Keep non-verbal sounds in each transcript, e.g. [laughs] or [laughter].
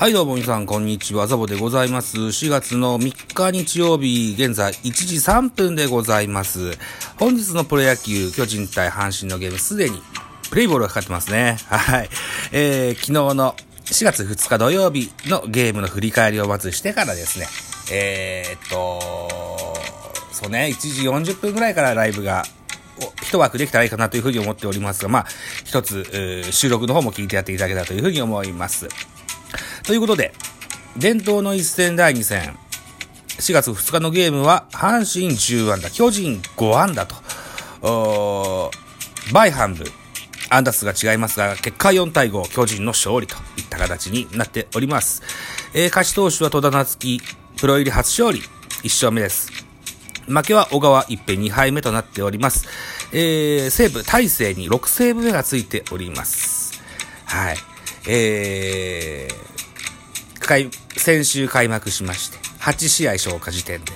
はい、どうも皆さん、こんにちは。ザボでございます。4月の3日日曜日、現在1時3分でございます。本日のプロ野球、巨人対阪神のゲーム、すでにプレイボールがかかってますね。はい。えー、昨日の4月2日土曜日のゲームの振り返りをまずしてからですね、えーっと、そうね、1時40分ぐらいからライブが一枠できたらいいかなというふうに思っておりますが、まあ、一つ、収録の方も聞いてやっていただけたらというふうに思います。ということで、伝統の一戦第2戦、4月2日のゲームは、阪神10安打、巨人5安打と、バイハンブ、安打数が違いますが、結果4対5、巨人の勝利といった形になっております。えー勝ち投手は戸田夏樹、プロ入り初勝利、1勝目です。負けは小川一平2敗目となっております。えー、西武大勢に6セーブ目がついております。はい。えー、先週開幕しまして、8試合消化時点で、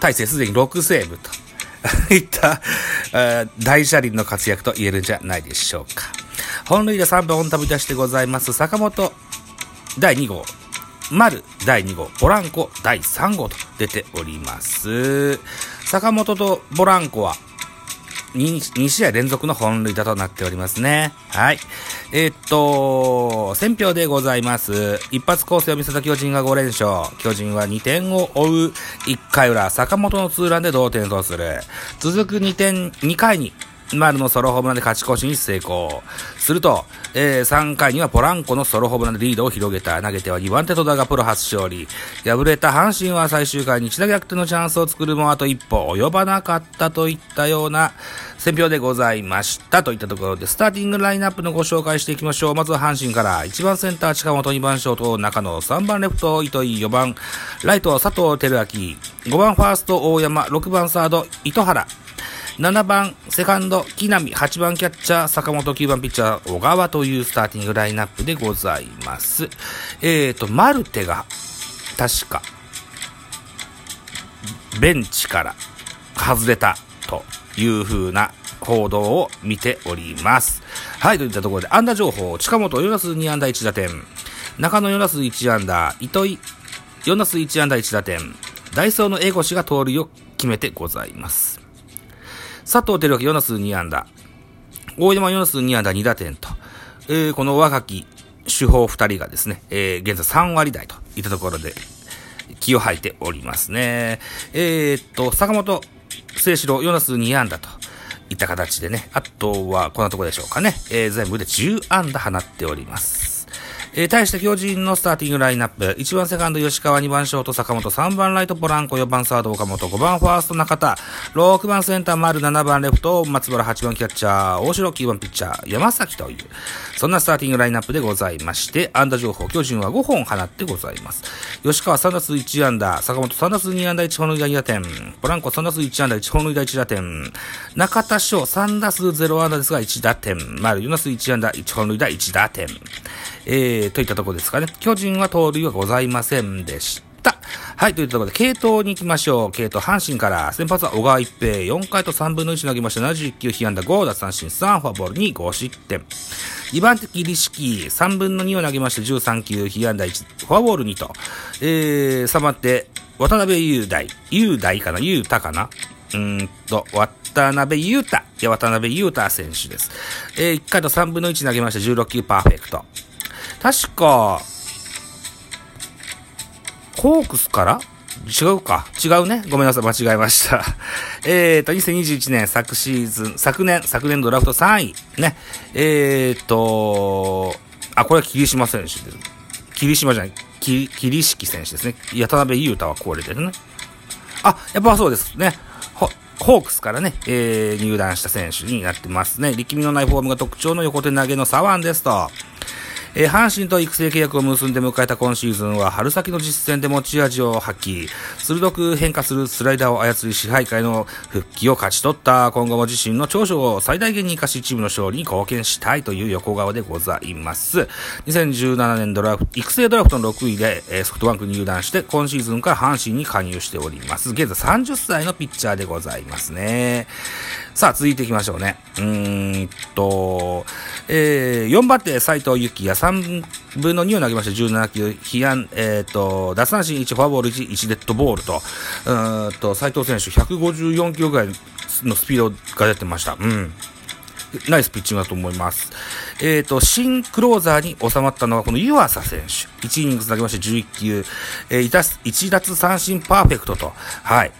大勢すでに6セーブと [laughs] いった、大車輪の活躍と言えるんじゃないでしょうか。本塁打3本飛び出してございます、坂本第2号、丸第2号、ボランコ第3号と出ております。坂本とボランコは 2, 2試合連続の本塁打となっておりますね。はい。えーっと、選票でございます。一発構成を見せた巨人が5連勝。巨人は2点を追う1回裏、坂本のツーランで同点とする。続く2点、2回に、丸のソロホームランで勝ち越しに成功。すると、えー3回にはポランコのソロホームランでリードを広げた。投げては2番手戸田がプロ初勝利。敗れた阪神は最終回に一打逆転のチャンスを作るもあと一歩及ばなかったといったような選評でございました。といったところで、スターティングラインナップのご紹介していきましょう。まずは阪神から、1番センター近本、2番ショート中野、3番レフト糸井、4番ライト佐藤輝明、5番ファースト大山、6番サード糸原、7番セカンド木浪、8番キャッチャー坂本、9番ピッチャー小川というスターティングラインナップでございます。えーと、マルテが、確か、ベンチから外れたという風な報道を見ております。はい、といったところで、安打情報、近本4打数2安打1打点、中野4打数1安打、糸井4打数1安打1打点、ダイソーの江越が盗塁を決めてございます。佐藤輝明4打数2安打、大山4打数2安打2打点と、えーこの若き主砲2人がですね、えー現在3割台といったところで、気を吐いておりますね。えーっと、坂本聖志郎4打数2安打といった形でね、あとはこんなとこでしょうかね、えー全部で10安打放っております。えー対して巨人のスターティングラインナップ、1番セカンド吉川、2番ショート坂本、3番ライトポランコ、4番サード岡本、5番ファースト中田、6番センター丸、7番レフト松原、8番キャッチャー大城、9番ピッチャー山崎という、そんなスターティングラインナップでございまして、安打情報、巨人は5本放ってございます。吉川3打数1安打、坂本3打数2安打1本塁打2打点、ポランコ3打数1安打1本塁打1打点、中田翔3打数0安打ですが1打点、丸4打数1安打1本塁打1打点、えー、といったとこですかね。巨人は盗塁はございませんでした。はい、といったところで、系統に行きましょう。系統、阪神から、先発は小川一平、4回と3分の1投げました。71球、被安打5、奪三振3、フォアボール2、5失点。2番手、リシキ、3分の2を投げました。13球、被安打1、フォアボール2と。えー、3番手、渡辺雄大、雄大かな？雄太かな？うんと、渡辺裕太。いや、渡辺裕太選手です。えー、1回と3分の1投げました。16球パーフェクト。確か、ホークスから？違うか違うね。ごめんなさい。間違えました。[laughs] えーと、2021年昨シーズン、昨年、昨年ドラフト3位。ね。えーと、あ、これは霧島選手です。霧島じゃない、霧、霧式選手ですね。渡辺裕太はこれでね。あ、やっぱそうですね。ホホークスからね、えー、入団した選手になってますね。力みのないフォームが特徴の横手投げの左腕ですと。えー、阪神と育成契約を結んで迎えた今シーズンは春先の実戦で持ち味を発揮。鋭く変化するスライダーを操り支配下への復帰を勝ち取った今後も自身の長所を最大限に生かしチームの勝利に貢献したいという横顔でございます。2017年ドラフト育成ドラフトの6位で、えー、ソフトバンクに入団して今シーズンから阪神に加入しております。現在30歳のピッチャーでございますね。さあ続いていきましょうねうーんとえー、4番手斉藤幸也3分の2を投げました17球、被安、えっ、ー、と、奪三振1、フォアボール1、1デッドボールと、うんと、斉藤選手154キロぐらいのスピードが出てました。うん。ナイスピッチングだと思います。えっ、ー、と、新クローザーに収まったのはこの湯浅選手。1イニングス投げまして11球、えー、1奪三振パーフェクトと、はい。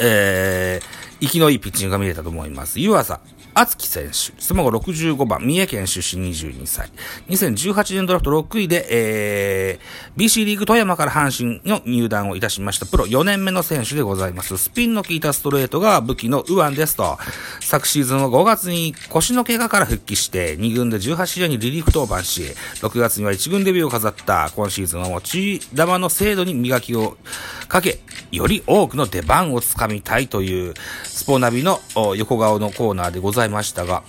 えー、息のいいピッチングが見れたと思います。湯浅、敦樹選手、背番号65番、三重県出身22歳。2018年ドラフト6位で、えー、BC リーグ富山から阪神の入団をいたしましたプロ4年目の選手でございます。スピンの効いたストレートが武器の右腕ですと、昨シーズンは5月に腰の怪我から復帰して、2軍で18試合にリリーフ登板し、6月には1軍デビューを飾った今シーズンは持ち球の精度に磨きをかけ、より多くの出番をつかみたいという、スポナビの横顔のコーナーでございます。ざいましたが、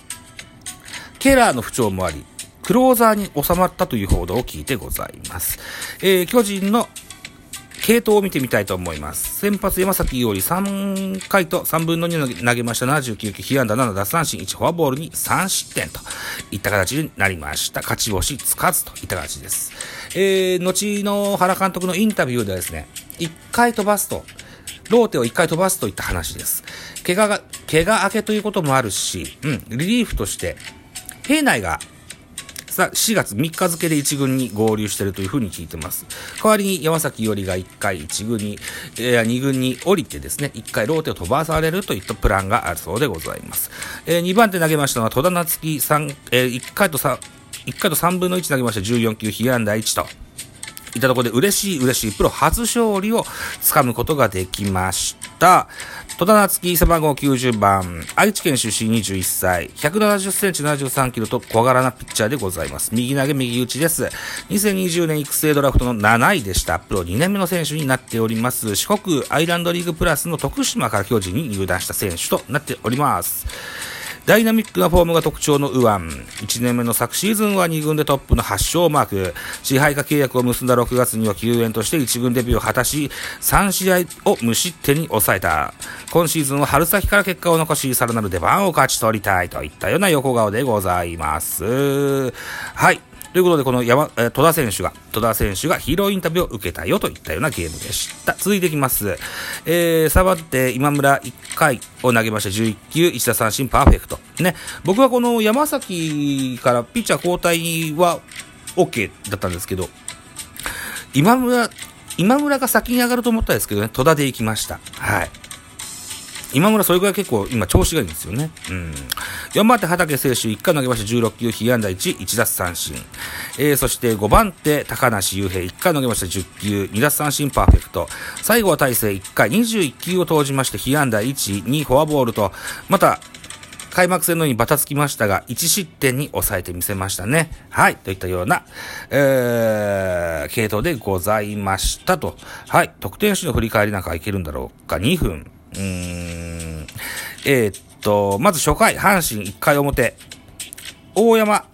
ケラーの不調もあり、クローザーに収まったという報道を聞いてございます。えー、巨人の系統を見てみたいと思います。先発山崎伊織3回と3分の2投げました79球、被安打7奪三振1フォアボールに3失点といった形になりました。勝ち星つかずといった形です。えー、後の原監督のインタビューではですね、1回飛ばすと、ローテを1回飛ばすといった話です。怪我が、怪我明けということもあるし、うん、リリーフとして、平内が、さ、4月3日付で1軍に合流しているというふうに聞いてます。代わりに山崎伊織が1回1軍に、えー、2軍に降りてですね、1回ローテを飛ばされるといったプランがあるそうでございます。えー、2番手投げましたのは戸田夏樹3、えー、1回と3、1回と3分の1投げました14球、被安打1と。いたところで嬉しい嬉しいプロ初勝利をつかむことができました。戸田夏樹背番号90番、愛知県出身21歳、170センチ73キロと小柄なピッチャーでございます。右投げ右打ちです。2020年育成ドラフトの7位でした。プロ2年目の選手になっております。四国アイランドリーグプラスの徳島から巨人に入団した選手となっております。ダイナミックなフォームが特徴の右腕。1年目の昨シーズンは2軍でトップの8勝をマーク。支配下契約を結んだ6月には救援として1軍デビューを果たし、3試合を無失点に抑えた。今シーズンは春先から結果を残し、さらなる出番を勝ち取りたいといったような横顔でございます。はい。ということで、この山、え戸田選手が、戸田選手がヒーローインタビューを受けたよといったようなゲームでした。続いていきます。えー、サバって今村1回を投げました11球、1打三振パーフェクト。ね。僕はこの山崎からピッチャー交代は OK だったんですけど、今村、今村が先に上がると思ったんですけどね、戸田で行きました。はい。今村それぐらい結構今調子がいいんですよね。うん。4番手畠選手1回投げました16球、被安打1、1奪三振。えー、そして5番手高梨雄平1回投げました10球、2奪三振パーフェクト。最後は大勢1回21球を投じまして被安打1、2フォアボールと、また開幕戦のようにバタつきましたが、1失点に抑えてみせましたね。はい。といったような、えー、系統でございましたと。はい。得点手の振り返りなんかいけるんだろうか。2分。うーん。えー、っと、まず初回、阪神1回表。大山。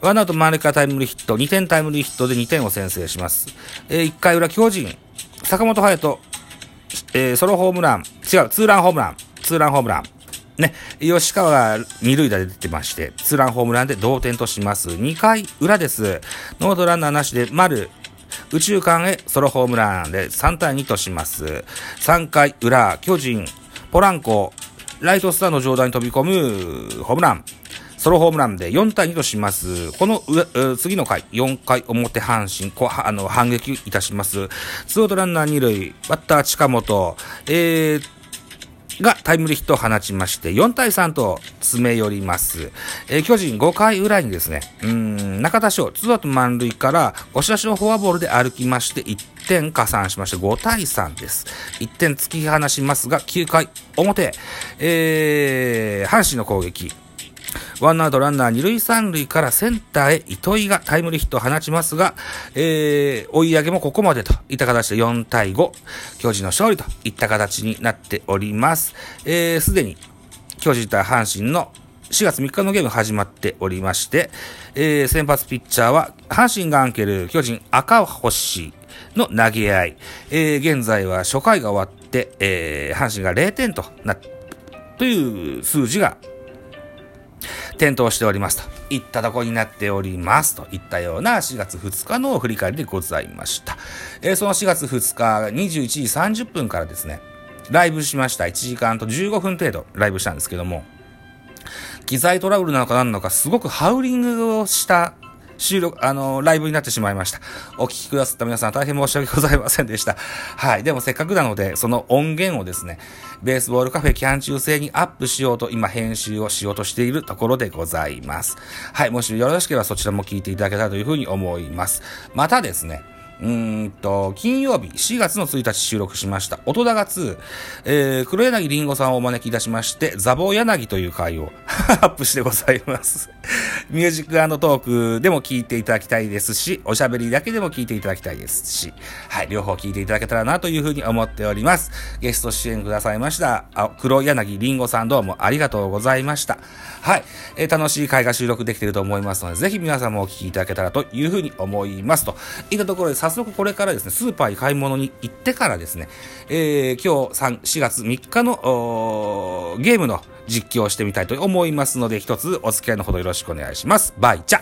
ワンアウト満塁からタイムリーヒット、2点タイムリーヒットで2点を先制します。えー、1回裏、巨人。坂本勇人、えー、ソロホームラン。違う、ツーランホームラン。ツーランホームラン。ね、吉川が二塁打で出てまして、ツーランホームランで同点とします。2回裏です。ノートランナーなしで、丸、宇宙間へソロホームランで3対2とします。3回裏、巨人、ポランコ、ライトスターの上段に飛び込むホームラン。ソロホームランで4対2とします。この次の回、4回表阪神、こあの反撃いたします。ツーアウトランナー2塁、バッター近本、えー、がタイムリーヒットを放ちまして、4対3と詰め寄ります。えー巨人5回裏にですね、うーん、中田翔、ツーアウト満塁から、押し出しのフォアボールで歩きまして、1点加算しまして、5対3です。1点突き放しますが、9回表、えー、阪神の攻撃。ワンアウトランナー二塁三塁からセンターへ糸井がタイムリーヒットを放ちますが、えー、追い上げもここまでといった形で4対5、巨人の勝利といった形になっております。えー、すでに巨人対阪神の4月3日のゲーム始まっておりまして、えー、先発ピッチャーは阪神がアンケル、巨人赤星の投げ合い。えー、現在は初回が終わって、えー、阪神が0点となという数字が点灯しておりますといったとこになっておりますといったような4月2日の振り返りでございました。えーその4月2日21時30分からですね、ライブしました。1時間と15分程度ライブしたんですけども、機材トラブルなのか何なのか、すごくハウリングをした収録、あの、ライブになってしまいました。お聞きくださった皆さん大変申し訳ございませんでした。はい。でもせっかくなので、その音源をですね、ベースボールカフェキャン中制にアップしようと、今編集をしようとしているところでございます。はい。もしよろしければそちらも聞いていただけたらというふうに思います。またですね、うんと、金曜日、4月の1日収録しました、音高2、えー、黒柳りんごさんをお招きいたしまして、ザボ柳という回を [laughs] アップしてございます。ミュージックトークでも聞いていただきたいですし、おしゃべりだけでも聞いていただきたいですし、はい、両方聞いていただけたらなというふうに思っております。ゲスト出演くださいました、あ黒柳りんごさんどうもありがとうございました。はい、えー楽しい回が収録できていると思いますので、ぜひ皆さんもお聞きいただけたらというふうに思います。といったところで、早速これからですね、スーパーに買い物に行ってからですね、えー今日3 4月3日のゲームの実況をしてみたいと思いますので、一つお付き合いのほどよろしくお願いします。バイチャ